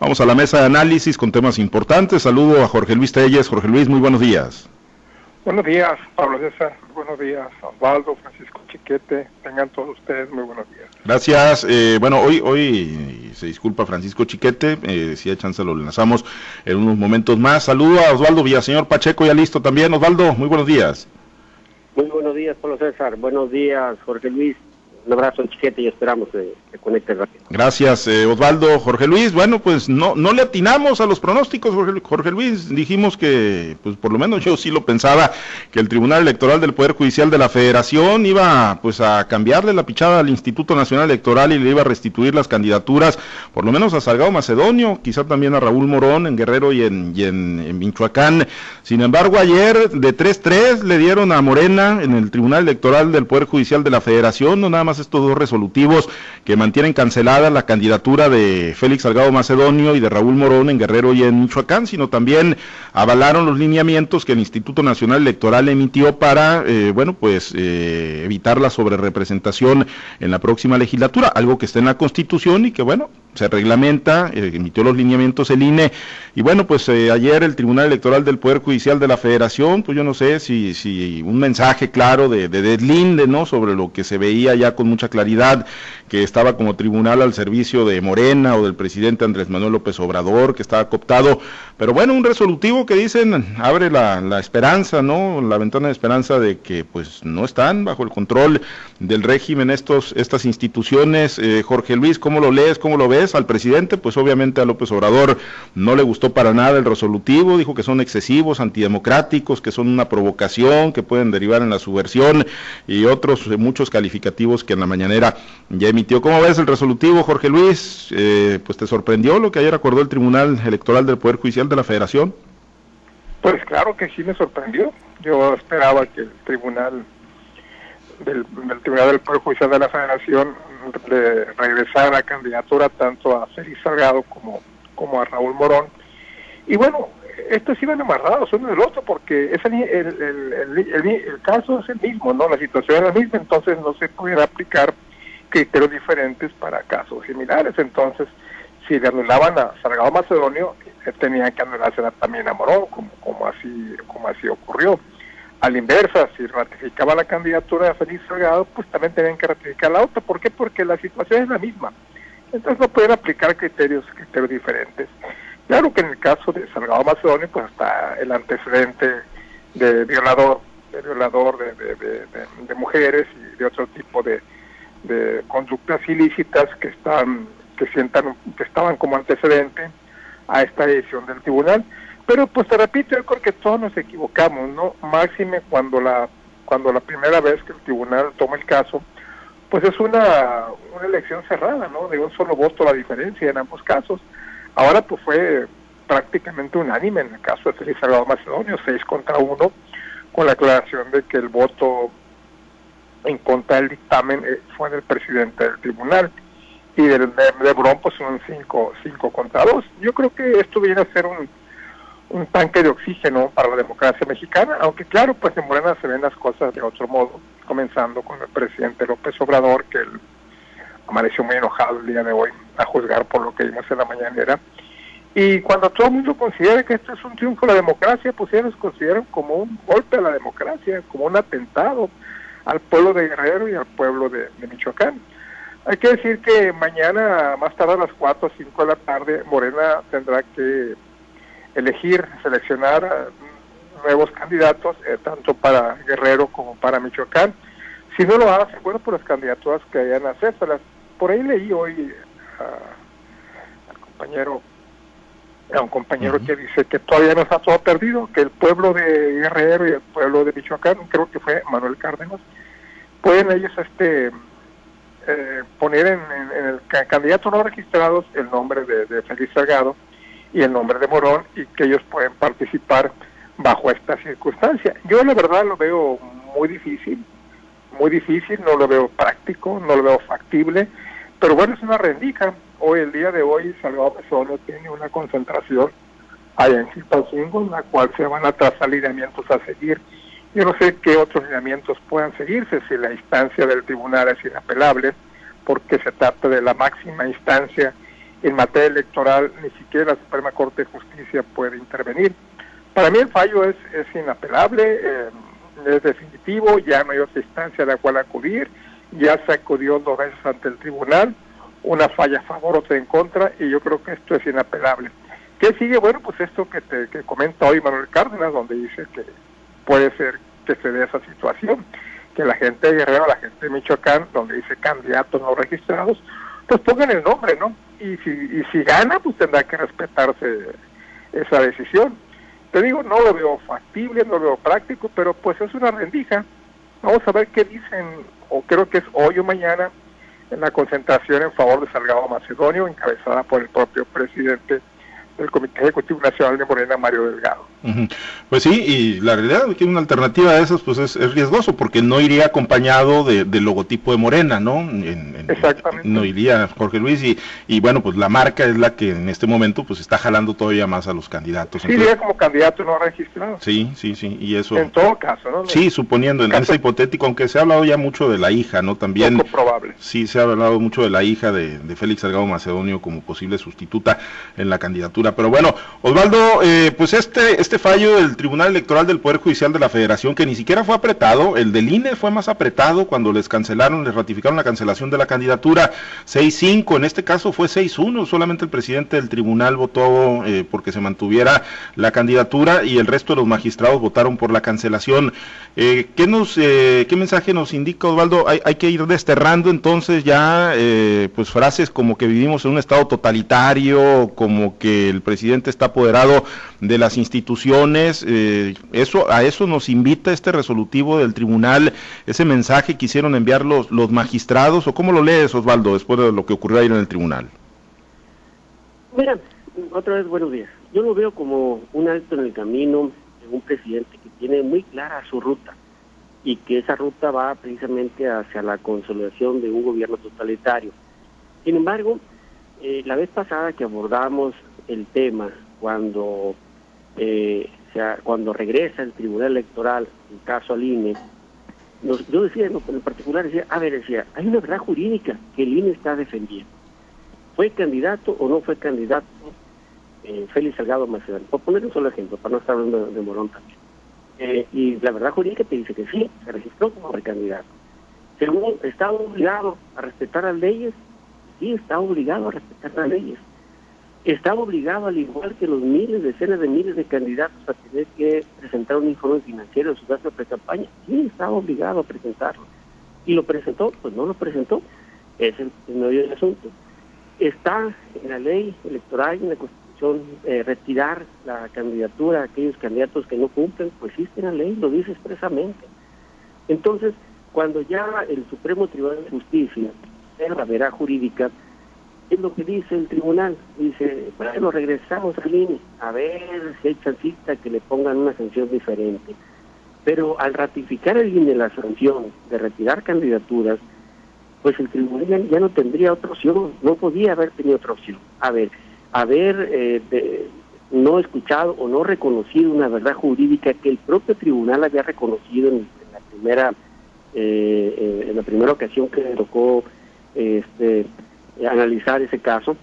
Vamos a la mesa de análisis con temas importantes. Saludo a Jorge Luis Telles. Jorge Luis, muy buenos días. Buenos días, Pablo César. Buenos días, Osvaldo, Francisco Chiquete. Tengan todos ustedes muy buenos días. Gracias. Eh, bueno, hoy, hoy se disculpa Francisco Chiquete. Eh, si hay chance lo enlazamos en unos momentos más. Saludo a Osvaldo Villaseñor Pacheco, ya listo también. Osvaldo, muy buenos días. Muy buenos días, Pablo César. Buenos días, Jorge Luis. Un abrazo, chiquete, y esperamos que se conecte rápido. Gracias, eh, Osvaldo. Jorge Luis, bueno, pues no, no le atinamos a los pronósticos, Jorge, Luis. Dijimos que, pues por lo menos yo sí lo pensaba, que el Tribunal Electoral del Poder Judicial de la Federación iba pues a cambiarle la pichada al Instituto Nacional Electoral y le iba a restituir las candidaturas, por lo menos a Salgado Macedonio, quizá también a Raúl Morón en Guerrero y en, y en Michoacán. Sin embargo, ayer de 3-3 le dieron a Morena en el Tribunal Electoral del Poder Judicial de la Federación, no nada más estos dos resolutivos que mantienen cancelada la candidatura de Félix Salgado Macedonio y de Raúl Morón en Guerrero y en Michoacán, sino también avalaron los lineamientos que el Instituto Nacional Electoral emitió para, eh, bueno, pues eh, evitar la sobrerepresentación en la próxima legislatura, algo que está en la Constitución y que, bueno, se reglamenta, eh, emitió los lineamientos el INE, y bueno, pues eh, ayer el Tribunal Electoral del Poder Judicial de la Federación, pues yo no sé si, si un mensaje claro de, de deslinde, ¿no?, sobre lo que se veía ya con mucha claridad, que estaba como tribunal al servicio de Morena o del presidente Andrés Manuel López Obrador, que estaba cooptado, pero bueno, un resolutivo que dicen abre la, la esperanza, ¿no?, la ventana de esperanza de que pues no están bajo el control del régimen estos, estas instituciones. Eh, Jorge Luis, ¿cómo lo lees, cómo lo ves? Al presidente, pues obviamente a López Obrador no le gustó para nada el resolutivo, dijo que son excesivos, antidemocráticos, que son una provocación, que pueden derivar en la subversión y otros eh, muchos calificativos que en la mañanera ya emitió. ¿Cómo ves el resolutivo, Jorge Luis? Eh, pues te sorprendió lo que ayer acordó el Tribunal Electoral del Poder Judicial de la Federación. Pues claro que sí me sorprendió. Yo esperaba que el Tribunal del, del Tribunal del Poder Judicial de la Federación de regresar la candidatura tanto a Félix Salgado como, como a Raúl Morón. Y bueno, estos iban amarrados uno del otro porque es el, el, el, el, caso es el mismo, ¿no? La situación es la misma, entonces no se pudiera aplicar criterios diferentes para casos similares. Entonces, si le anulaban a Salgado Macedonio, eh, tenían que anulársela también a Morón, como, como, así, como así ocurrió. A la inversa, si ratificaba la candidatura de Félix Salgado, pues también tenían que ratificar la otra. ¿Por qué? Porque la situación es la misma. Entonces no pueden aplicar criterios, criterios diferentes. Claro que en el caso de Salgado Macedonio, pues está el antecedente de violador, de violador de, de, mujeres y de otro tipo de, conductas ilícitas que están, que sientan, que estaban como antecedente a esta decisión del tribunal. Pero pues te repito, yo creo que todos nos equivocamos, ¿no? Máxime cuando la cuando la primera vez que el tribunal toma el caso, pues es una, una elección cerrada, ¿no? De un solo voto la diferencia en ambos casos. Ahora pues fue prácticamente unánime en el caso de Félix Salgado Macedonio, seis contra uno, con la aclaración de que el voto en contra del dictamen eh, fue del presidente del tribunal y del de, de pues son cinco, cinco contra dos. Yo creo que esto viene a ser un un tanque de oxígeno para la democracia mexicana, aunque claro, pues en Morena se ven las cosas de otro modo, comenzando con el presidente López Obrador, que él amaneció muy enojado el día de hoy, a juzgar por lo que vimos en la mañanera. Y cuando todo el mundo considera que esto es un triunfo de la democracia, pues ellos consideran como un golpe a la democracia, como un atentado al pueblo de Guerrero y al pueblo de, de Michoacán. Hay que decir que mañana, más tarde a las 4 o 5 de la tarde, Morena tendrá que elegir, seleccionar eh, nuevos candidatos, eh, tanto para Guerrero como para Michoacán. Si no lo hace, bueno, por las candidaturas que hayan a hacérselas. Por ahí leí hoy al compañero, a un compañero que dice que todavía no está todo perdido, que el pueblo de Guerrero y el pueblo de Michoacán, creo que fue Manuel Cárdenas, pueden ellos este eh, poner en, en, el candidato no registrados el nombre de, de Félix Salgado y el nombre de Morón y que ellos pueden participar bajo esta circunstancia. Yo la verdad lo veo muy difícil, muy difícil, no lo veo práctico, no lo veo factible, pero bueno, es una rendica. Hoy, el día de hoy, Salvador Pessoa tiene una concentración allá en Chilpancingo, en la cual se van a trazar lineamientos a seguir. Yo no sé qué otros lineamientos puedan seguirse si la instancia del tribunal es inapelable, porque se trata de la máxima instancia en materia electoral ni siquiera la Suprema Corte de Justicia puede intervenir. Para mí el fallo es, es inapelable, eh, es definitivo, ya no hay otra instancia a la cual acudir, ya se acudió dos veces ante el tribunal, una falla a favor, otra en contra, y yo creo que esto es inapelable. ¿Qué sigue? Bueno, pues esto que te que comenta hoy Manuel Cárdenas, donde dice que puede ser que se dé esa situación, que la gente de Guerrero, la gente de Michoacán, donde dice candidatos no registrados, pues pongan el nombre, ¿no? Y si, y si gana, pues tendrá que respetarse esa decisión. Te digo, no lo veo factible, no lo veo práctico, pero pues es una rendija. Vamos a ver qué dicen, o creo que es hoy o mañana, en la concentración en favor de Salgado Macedonio, encabezada por el propio presidente del Comité Ejecutivo Nacional de Morena, Mario Delgado. Pues sí, y la realidad es que una alternativa de esas pues es, riesgoso porque no iría acompañado de, del logotipo de Morena, ¿no? Exactamente. No iría Jorge Luis y, y bueno, pues la marca es la que en este momento pues está jalando todavía más a los candidatos. Sí, iría como candidato no registrado. Sí, sí, sí, y eso... En todo caso, ¿no? Sí, suponiendo, en ese hipotético, aunque se ha hablado ya mucho de la hija, ¿no? También... Poco probable. Sí, se ha hablado mucho de la hija de, de Félix Salgado Macedonio como posible sustituta en la candidatura pero bueno, Osvaldo, eh, pues este, este fallo del Tribunal Electoral del Poder Judicial de la Federación, que ni siquiera fue apretado, el del INE fue más apretado cuando les cancelaron, les ratificaron la cancelación de la candidatura 6-5, en este caso fue 6-1, solamente el presidente del tribunal votó eh, porque se mantuviera la candidatura y el resto de los magistrados votaron por la cancelación. Eh, ¿qué, nos, ¿Qué mensaje nos indica Osvaldo? Hay, hay que ir desterrando entonces ya pues frases como que vivimos en un estado totalitario, como que el presidente está apoderado de las instituciones. Eh, eso A eso nos invita este resolutivo del tribunal, ese mensaje que quisieron enviar los, los magistrados, o cómo lo lees, Osvaldo, después de lo que ocurrió ayer en el tribunal. Mira, otra vez buenos días. Yo lo veo como un alto en el camino de un presidente que tiene muy clara su ruta y que esa ruta va precisamente hacia la consolidación de un gobierno totalitario. Sin embargo, eh, la vez pasada que abordamos el tema cuando eh, cuando regresa el Tribunal Electoral, el caso al INE, yo decía, en particular, decía, a ver, decía, hay una verdad jurídica que el INE está defendiendo. ¿Fue candidato o no fue candidato eh, Félix Salgado Macedonio? Por poner un solo ejemplo, para no estar hablando de, Morón también. Eh, y la verdad jurídica te dice que sí, se registró como precandidato. Según, ¿está obligado a respetar las leyes? Sí, está obligado a respetar las leyes está obligado, al igual que los miles, decenas de miles de candidatos, a tener que presentar un informe financiero de su gasto de campaña. Sí, está obligado a presentarlo. ¿Y lo presentó? Pues no lo presentó. Es el, medio del asunto. Está en la ley electoral y en la Constitución eh, retirar la candidatura a aquellos candidatos que no cumplen, pues existe en la ley, lo dice expresamente. Entonces, cuando ya el Supremo Tribunal de Justicia, en la vera jurídica, es lo que dice el tribunal. Dice, bueno, regresamos al INE, a ver si hay chancita que le pongan una sanción diferente. Pero al ratificar el INE la sanción de retirar candidaturas, pues el tribunal ya no tendría otra opción, no podía haber tenido otra opción. A ver, haber eh, no escuchado o no reconocido una verdad jurídica que el propio tribunal había reconocido en, la primera eh, eh, en la primera ocasión que le tocó este analizar ese caso,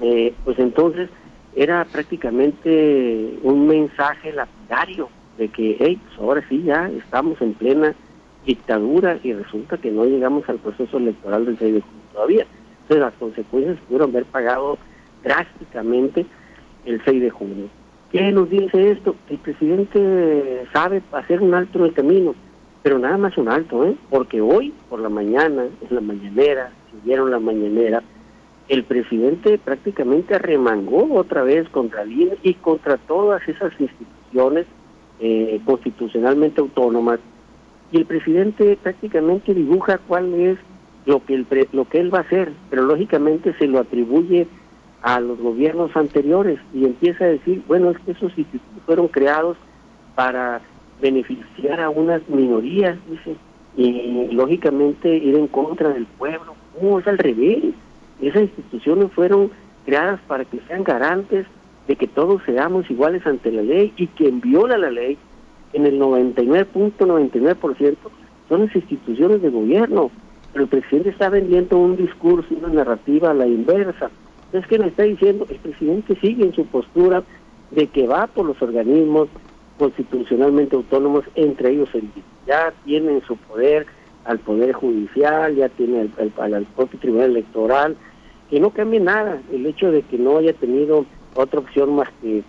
eh, pues entonces era prácticamente un mensaje lapidario de que, hey, pues ahora sí ya estamos en plena dictadura y resulta que no llegamos al proceso electoral del 6 de junio todavía. Entonces las consecuencias pudieron haber pagado drásticamente el 6 de junio. ¿Qué nos dice esto? El presidente sabe hacer un alto en el camino, pero nada más un alto, ¿eh? Porque hoy, por la mañana, en la mañanera, vieron la mañanera, el presidente prácticamente remangó otra vez contra el y contra todas esas instituciones eh, constitucionalmente autónomas. Y el presidente prácticamente dibuja cuál es lo que, el lo que él va a hacer, pero lógicamente se lo atribuye a los gobiernos anteriores y empieza a decir, bueno, es que esos institutos fueron creados para beneficiar a unas minorías, dice, y lógicamente ir en contra del pueblo. No, es al revés. Esas instituciones fueron creadas para que sean garantes de que todos seamos iguales ante la ley y quien viola la ley en el 99.99% son las instituciones de gobierno. Pero el presidente está vendiendo un discurso, una narrativa a la inversa. Entonces, ¿qué nos está diciendo? El presidente sigue en su postura de que va por los organismos constitucionalmente autónomos, entre ellos el ya tienen su poder al Poder Judicial, ya tiene al, propio Tribunal Electoral, que no cambie nada el hecho de que no haya tenido otra opción más que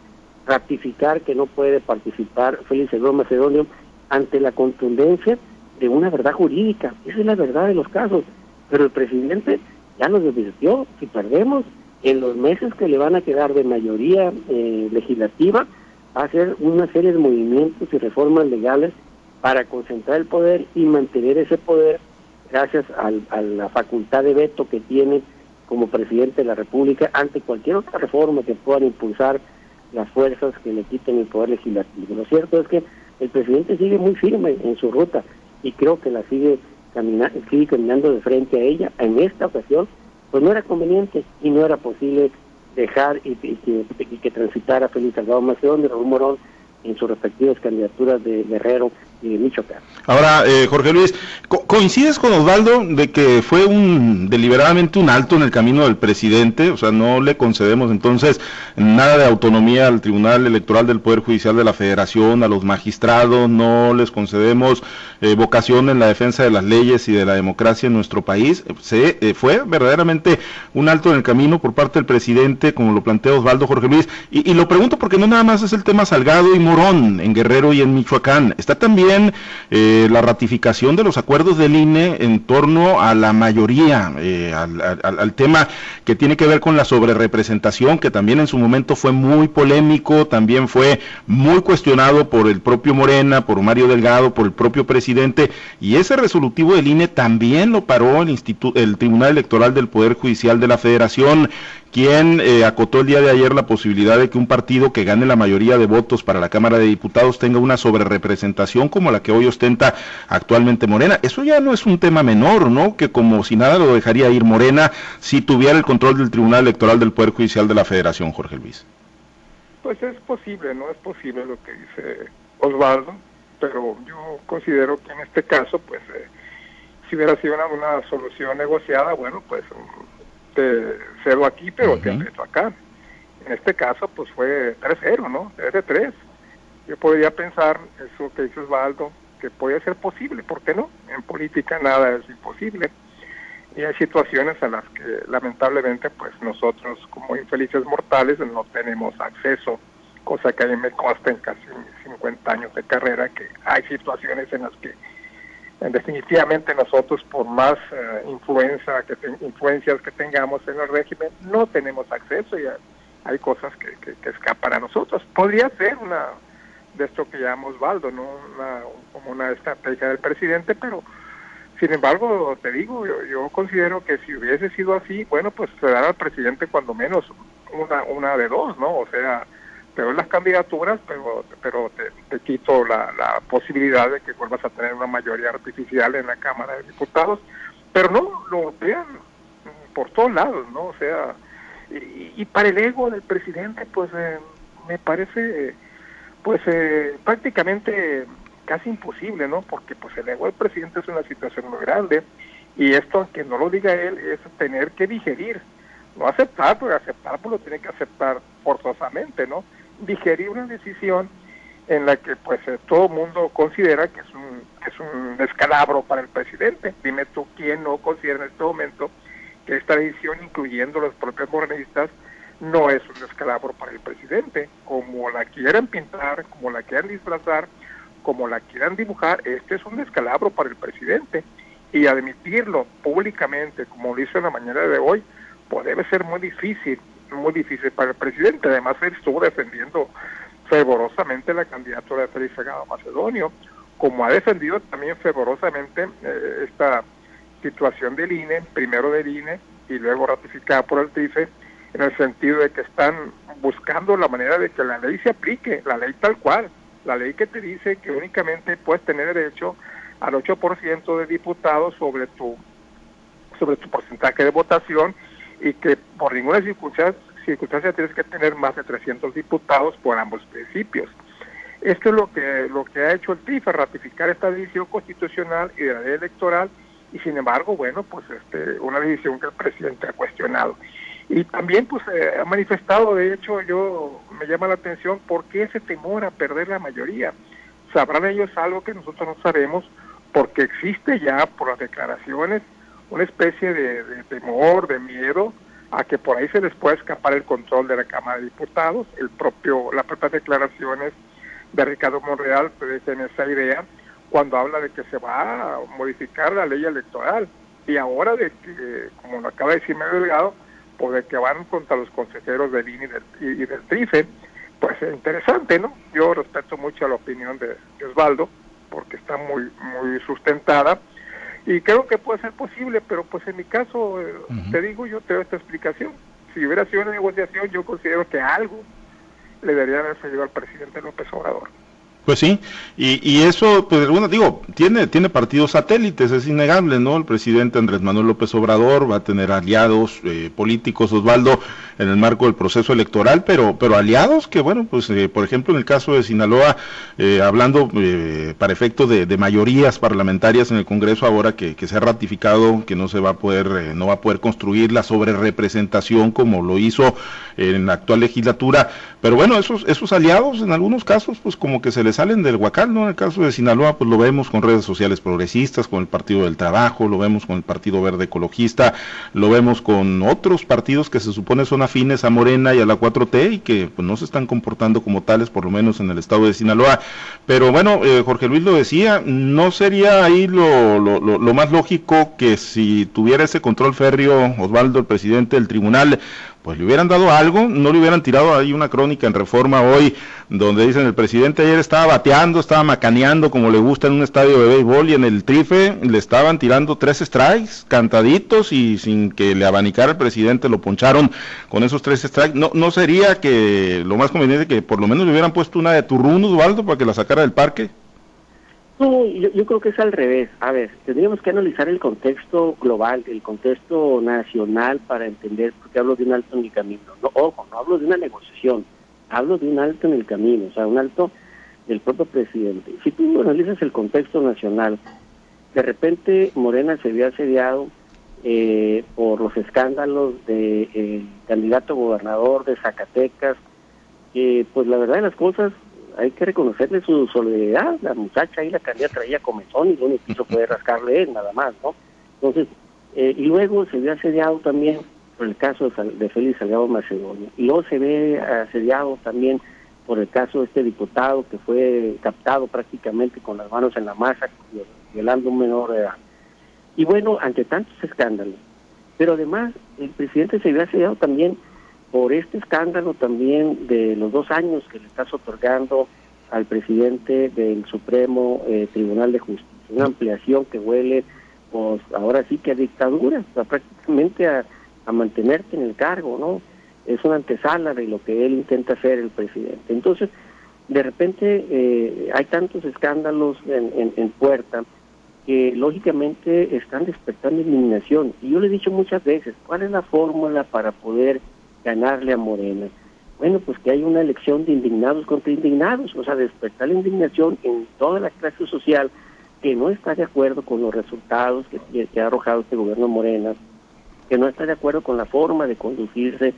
ratificar que no puede participar Félix Salvador Macedonio ante la contundencia de una verdad jurídica. Esa es la verdad de los casos. Pero el presidente ya nos advirtió, si perdemos, en los meses que le van a quedar de mayoría eh, legislativa, va a hacer una serie de movimientos y reformas legales para concentrar el poder y mantener ese poder gracias a la facultad de veto que tiene como presidente de la República ante cualquier otra reforma que puedan impulsar las fuerzas que le quiten el poder legislativo. Lo cierto es que el presidente sigue muy firme en su ruta y creo que la sigue, caminando sigue caminando de frente a ella. En esta ocasión, pues no era conveniente y no era posible dejar y, que, y que transitara Felipe Salgado Macedón y Raúl Morón en sus respectivas candidaturas de Guerrero Ahora, eh, Jorge Luis, ¿coincides con Osvaldo de que fue un deliberadamente un alto en el camino del presidente? O sea, no le concedemos entonces nada de autonomía al Tribunal Electoral del Poder Judicial de la Federación, a los magistrados, no les concedemos eh, vocación en la defensa de las leyes y de la democracia en nuestro país. Se, eh, fue verdaderamente un alto en el camino por parte del presidente, como lo plantea Osvaldo Jorge Luis. Y, y lo pregunto porque no nada más es el tema Salgado y Morón en Guerrero y en Michoacán. Está también eh, la ratificación de los acuerdos del INE en torno a la mayoría, eh, al, tema que tiene que ver con la sobrerepresentación, que también en su momento fue muy polémico, también fue muy cuestionado por el propio Morena, por Mario Delgado, por el propio presidente, y ese resolutivo del INE también lo paró el, el Tribunal Electoral del Poder Judicial de la Federación, quien eh, acotó el día de ayer la posibilidad de que un partido que gane la mayoría de votos para la Cámara de Diputados tenga una sobrerepresentación como la que hoy ostenta actualmente Morena. Eso ya no es un tema menor, ¿no? Que como si nada lo dejaría ir Morena si tuviera el control del Tribunal Electoral del Poder Judicial de la Federación, Jorge Luis. Pues es posible, ¿no? Es posible lo que dice Osvaldo, pero yo considero que en este caso, pues, eh, si hubiera sido una, una solución negociada, bueno, pues te cedo aquí, pero te aprieto acá. En este caso, pues fue 3-0, ¿no? 3-3. Yo podría pensar, eso que dice Osvaldo, que puede ser posible, ¿por qué no? En política nada es imposible. Y hay situaciones en las que lamentablemente pues nosotros como infelices mortales no tenemos acceso, cosa que a mí me consta en casi 50 años de carrera, que hay situaciones en las que definitivamente nosotros por más eh, influencia que influencias que tengamos en el régimen no tenemos acceso y hay cosas que, escapan a nosotros. Podría ser una de esto que llamamos Baldo no como una estrategia del presidente pero sin embargo te digo yo, yo considero que si hubiese sido así bueno pues se dará al presidente cuando menos una una de dos no o sea te doy las candidaturas, pero, pero te, quito la, la, posibilidad de que vuelvas a tener una mayoría artificial en la Cámara de Diputados. Pero no, lo vean por todos lados, ¿no? O sea, y, para el ego del presidente, pues eh, me parece, pues eh, prácticamente casi imposible, ¿no? Porque pues el ego del presidente es una situación muy grande y esto, aunque no lo diga él, es tener que digerir, no aceptar, porque aceptar pues lo tiene que aceptar forzosamente, ¿no? Digerir una decisión en la que pues eh, todo mundo considera que es un es un descalabro para el presidente. Dime tú quién no considera en este momento que esta decisión, incluyendo los propios morenistas, no es un descalabro para el presidente. Como la quieran pintar, como la quieran disfrazar, como la quieran dibujar, este es un descalabro para el presidente. Y admitirlo públicamente, como lo hizo en la mañana de hoy, pues debe ser muy difícil muy difícil para el presidente. Además, él estuvo defendiendo fervorosamente la candidatura de Félix Salgado Macedonio, como ha defendido también fervorosamente eh, esta situación del INE, primero del INE y luego ratificada por el TRIFE, en el sentido de que están buscando la manera de que la ley se aplique, la ley tal cual, la ley que te dice que únicamente puedes tener derecho al 8% de diputados sobre tu sobre tu porcentaje de votación y que por ninguna circunstancia, circunstancia tienes que tener más de 300 diputados por ambos principios. Esto es lo que, lo que ha hecho el TIFA, ratificar esta decisión constitucional y de la ley electoral, y sin embargo, bueno, pues este, una decisión que el presidente ha cuestionado. Y también pues eh, ha manifestado, de hecho yo me llama la atención, ¿por qué ese temor a perder la mayoría? Sabrán ellos algo que nosotros no sabemos, porque existe ya por las declaraciones una especie de, temor, de miedo a que por ahí se les pueda escapar el control de la Cámara de Diputados, el propio, las propias declaraciones de Ricardo Monreal en esa idea cuando habla de que se va a modificar la ley electoral y ahora de que, como lo acaba de decir Medio Delgado, pues de que van contra los consejeros del INE y del, y, TRIFE, pues es interesante, ¿no? Yo respeto mucho la opinión de, Osvaldo, porque está muy, muy sustentada, y creo que puede ser posible, pero pues en mi caso, eh, te digo, yo te doy esta explicación. Si hubiera sido una negociación, yo considero que algo le debería haber salido al presidente López Obrador. Pues sí, y, y eso, pues bueno, digo, tiene, tiene partidos satélites, es innegable, ¿no? El presidente Andrés Manuel López Obrador va a tener aliados eh, políticos, Osvaldo, en el marco del proceso electoral, pero, pero aliados que, bueno, pues eh, por ejemplo en el caso de Sinaloa, eh, hablando para efecto de, de, mayorías parlamentarias en el Congreso, ahora que, que, se ha ratificado que no se va a poder, no va a poder construir la sobrerepresentación como lo hizo en la actual legislatura, pero bueno, esos, esos aliados en algunos casos, pues como que se les salen del huacal, ¿no? En el caso de Sinaloa, pues lo vemos con redes sociales progresistas, con el Partido del Trabajo, lo vemos con el Partido Verde Ecologista, lo vemos con otros partidos que se supone son afines a Morena y a la 4T y que pues no se están comportando como tales, por lo menos en el estado de Sinaloa. Pero bueno, eh, Jorge Luis lo decía, no sería ahí lo, lo, lo más lógico que si tuviera ese control férreo Osvaldo, el presidente del tribunal, pues le hubieran dado algo, no le hubieran tirado ahí una crónica en reforma hoy, donde dicen el presidente ayer estaba bateando, estaba macaneando como le gusta en un estadio de béisbol y en el trife le estaban tirando tres strikes cantaditos y sin que le abanicara el presidente lo poncharon con esos tres strikes. No, no sería que lo más conveniente que por lo menos le hubieran puesto una de turrunos, Osvaldo, para que la sacara del parque. No, yo, creo que es al revés. A ver, tendríamos que analizar el contexto global, el contexto nacional para entender por qué hablo de un alto en el camino. No, ojo, no hablo de una negociación, hablo de un alto en el camino, o sea, un alto del propio presidente. Si tú analizas el contexto nacional, de repente Morena se había asediado eh, por los escándalos del de, eh, candidato gobernador de Zacatecas, que pues la verdad de las cosas hay que reconocerle su solidaridad. La muchacha ahí, la candidata traía comezón y lo único que hizo fue rascarle él, nada más, ¿no? Entonces, eh, y luego se ve asediado también por el caso de Félix Salgado Macedonio. Y luego se ve asediado también por el caso de este diputado que fue captado prácticamente con las manos en la masa, violando un menor de edad. Y bueno, ante tantos escándalos. Pero además, el presidente se ve asediado también por este escándalo también de los dos años que le estás otorgando al presidente del Supremo eh, Tribunal de Justicia, una ampliación que huele, pues ahora sí que a dictadura, prácticamente a, mantenerte en el cargo, ¿no? Es una antesala de lo que él intenta hacer el presidente. Entonces, de repente eh, hay tantos escándalos en, en puerta que lógicamente están despertando indignación. Y yo le he dicho muchas veces, ¿cuál es la fórmula para poder ganarle a Morena. Bueno, pues que hay una elección de indignados contra indignados, o sea, despertar la indignación en toda la clase social que no está de acuerdo con los resultados que, ha arrojado este gobierno Morena, que no está de acuerdo con la forma de conducirse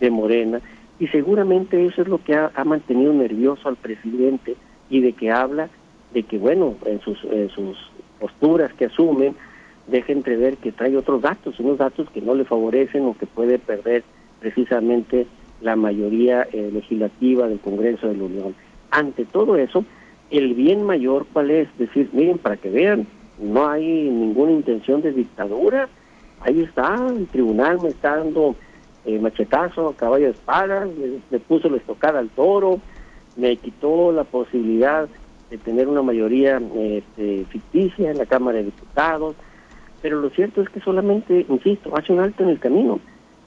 de Morena, y seguramente eso es lo que ha, mantenido nervioso al presidente y de que habla de que, bueno, en sus, en sus posturas que asumen, deja entrever que trae otros datos, unos datos que no le favorecen o que puede perder precisamente la mayoría eh, legislativa del Congreso de la Unión. Ante todo eso, el bien mayor cuál es, decir, miren, para que vean, no hay ninguna intención de dictadura, ahí está, el tribunal me está dando eh, machetazo, caballo de espadas, me, puso la estocada al toro, me quitó la posibilidad de tener una mayoría este, ficticia en la Cámara de Diputados, pero lo cierto es que solamente, insisto, hace un alto en el camino.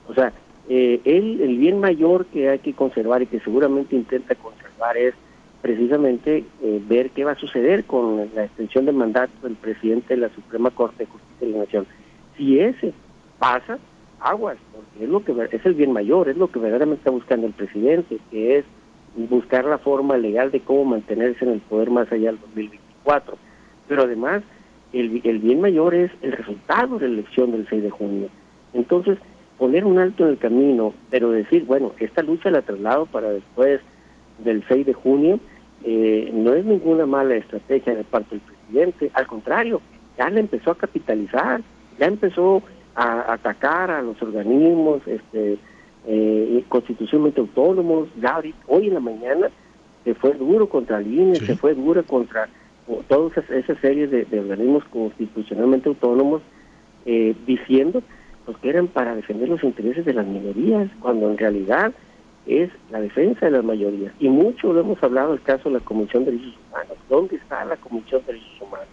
O sea, eh, él, el bien mayor que hay que conservar y que seguramente intenta conservar es precisamente eh, ver qué va a suceder con la extensión de mandato del presidente de la Suprema Corte de Justicia de la Nación. Si ese pasa, aguas, porque es lo que es el bien mayor, es lo que verdaderamente está buscando el presidente, que es buscar la forma legal de cómo mantenerse en el poder más allá del 2024. Pero además, el, el bien mayor es el resultado de la elección del 6 de junio. Entonces, poner un alto en el camino, pero decir, bueno, esta lucha la traslado para después del 6 de junio, eh, no es ninguna mala estrategia de parte del presidente, al contrario, ya le empezó a capitalizar, ya empezó a atacar a los organismos este, eh, constitucionalmente autónomos, ya hoy en la mañana se fue duro contra el INE, se fue duro contra todas esas series de, organismos constitucionalmente autónomos, eh, diciendo pues, que eran para defender los intereses de las minorías, cuando en realidad es la defensa de las mayorías. Y mucho lo hemos hablado el caso de la Comisión de Derechos Humanos. ¿Dónde está la Comisión de Derechos Humanos?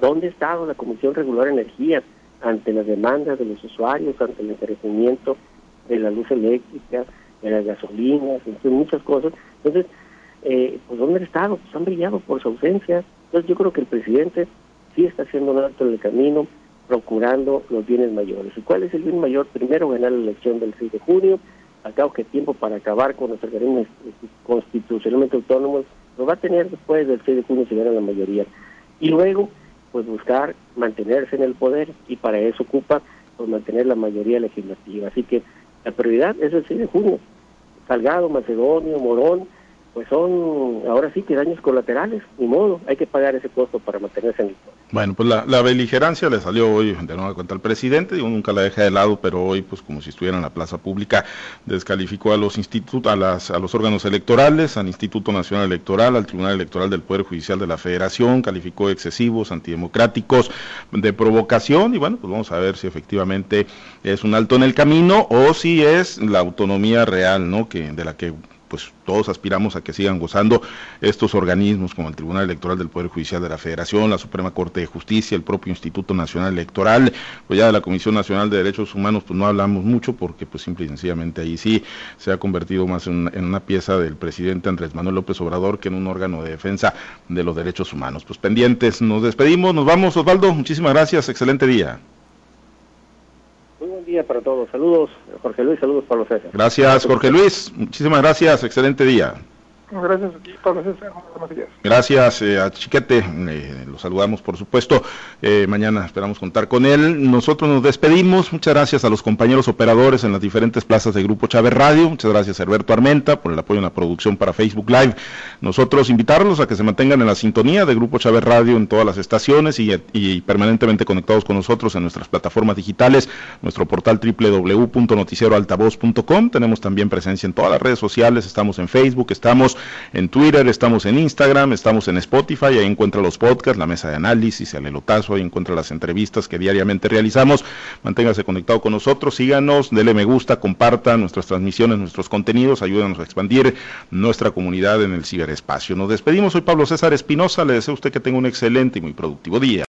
¿Dónde estado la Comisión Regular de Energía ante las demandas de los usuarios, ante el encarecimiento de la luz eléctrica, de las gasolinas, entre muchas cosas? Entonces, eh, pues ¿dónde han estado? Pues han brillado por su ausencia. Entonces yo creo que el presidente sí está haciendo un alto en el camino, procurando los bienes mayores. ¿Y cuál es el bien mayor? Primero ganar la elección del 6 de junio, cabo que tiempo para acabar con los organismos constitucionalmente autónomos lo va a tener después del 6 de junio si gana la mayoría. Y luego, pues buscar mantenerse en el poder y para eso ocupa pues mantener la mayoría legislativa. Así que la prioridad es el 6 de junio. Salgado, Macedonio, Morón, pues son ahora sí que daños colaterales, ni modo, hay que pagar ese costo para mantenerse en el poder. Bueno, pues la, beligerancia le salió hoy de nuevo cuenta al presidente, digo, nunca la deja de lado, pero hoy, pues como si estuviera en la plaza pública, descalificó a los institutos, a, las, a los órganos electorales, al Instituto Nacional Electoral, al Tribunal Electoral del Poder Judicial de la Federación, calificó excesivos, antidemocráticos, de provocación, y bueno, pues vamos a ver si efectivamente es un alto en el camino o si es la autonomía real, ¿no? Que, de la que pues todos aspiramos a que sigan gozando estos organismos como el Tribunal Electoral del Poder Judicial de la Federación, la Suprema Corte de Justicia, el propio Instituto Nacional Electoral, pues ya de la Comisión Nacional de Derechos Humanos pues no hablamos mucho porque pues simple y sencillamente ahí sí se ha convertido más en, en una pieza del presidente Andrés Manuel López Obrador que en un órgano de defensa de los derechos humanos. Pues pendientes, nos despedimos, nos vamos. Osvaldo, muchísimas gracias, excelente día para todos. Saludos, Jorge Luis, saludos, Pablo César. Gracias, Jorge Luis. Muchísimas gracias. Excelente día. Gracias a ti. Gracias eh, a Chiquete, eh, lo saludamos por supuesto. Eh, mañana esperamos contar con él. Nosotros nos despedimos. Muchas gracias a los compañeros operadores en las diferentes plazas de Grupo Chávez Radio. Muchas gracias a Alberto Armenta por el apoyo en la producción para Facebook Live. Nosotros invitarlos a que se mantengan en la sintonía de Grupo Chávez Radio en todas las estaciones y, y permanentemente conectados con nosotros en nuestras plataformas digitales, nuestro portal www.noticieroaltavoz.com. Tenemos también presencia en todas las redes sociales. Estamos en Facebook, estamos en Twitter, estamos en Instagram, estamos en Spotify, ahí encuentra los podcasts, la mesa de análisis, el elotazo, ahí encuentra las entrevistas que diariamente realizamos. Manténgase conectado con nosotros, síganos, dele me gusta, comparta nuestras transmisiones, nuestros contenidos, ayúdanos a expandir nuestra comunidad en el ciberespacio. Nos despedimos, soy Pablo César Espinosa, le deseo a usted que tenga un excelente y muy productivo día.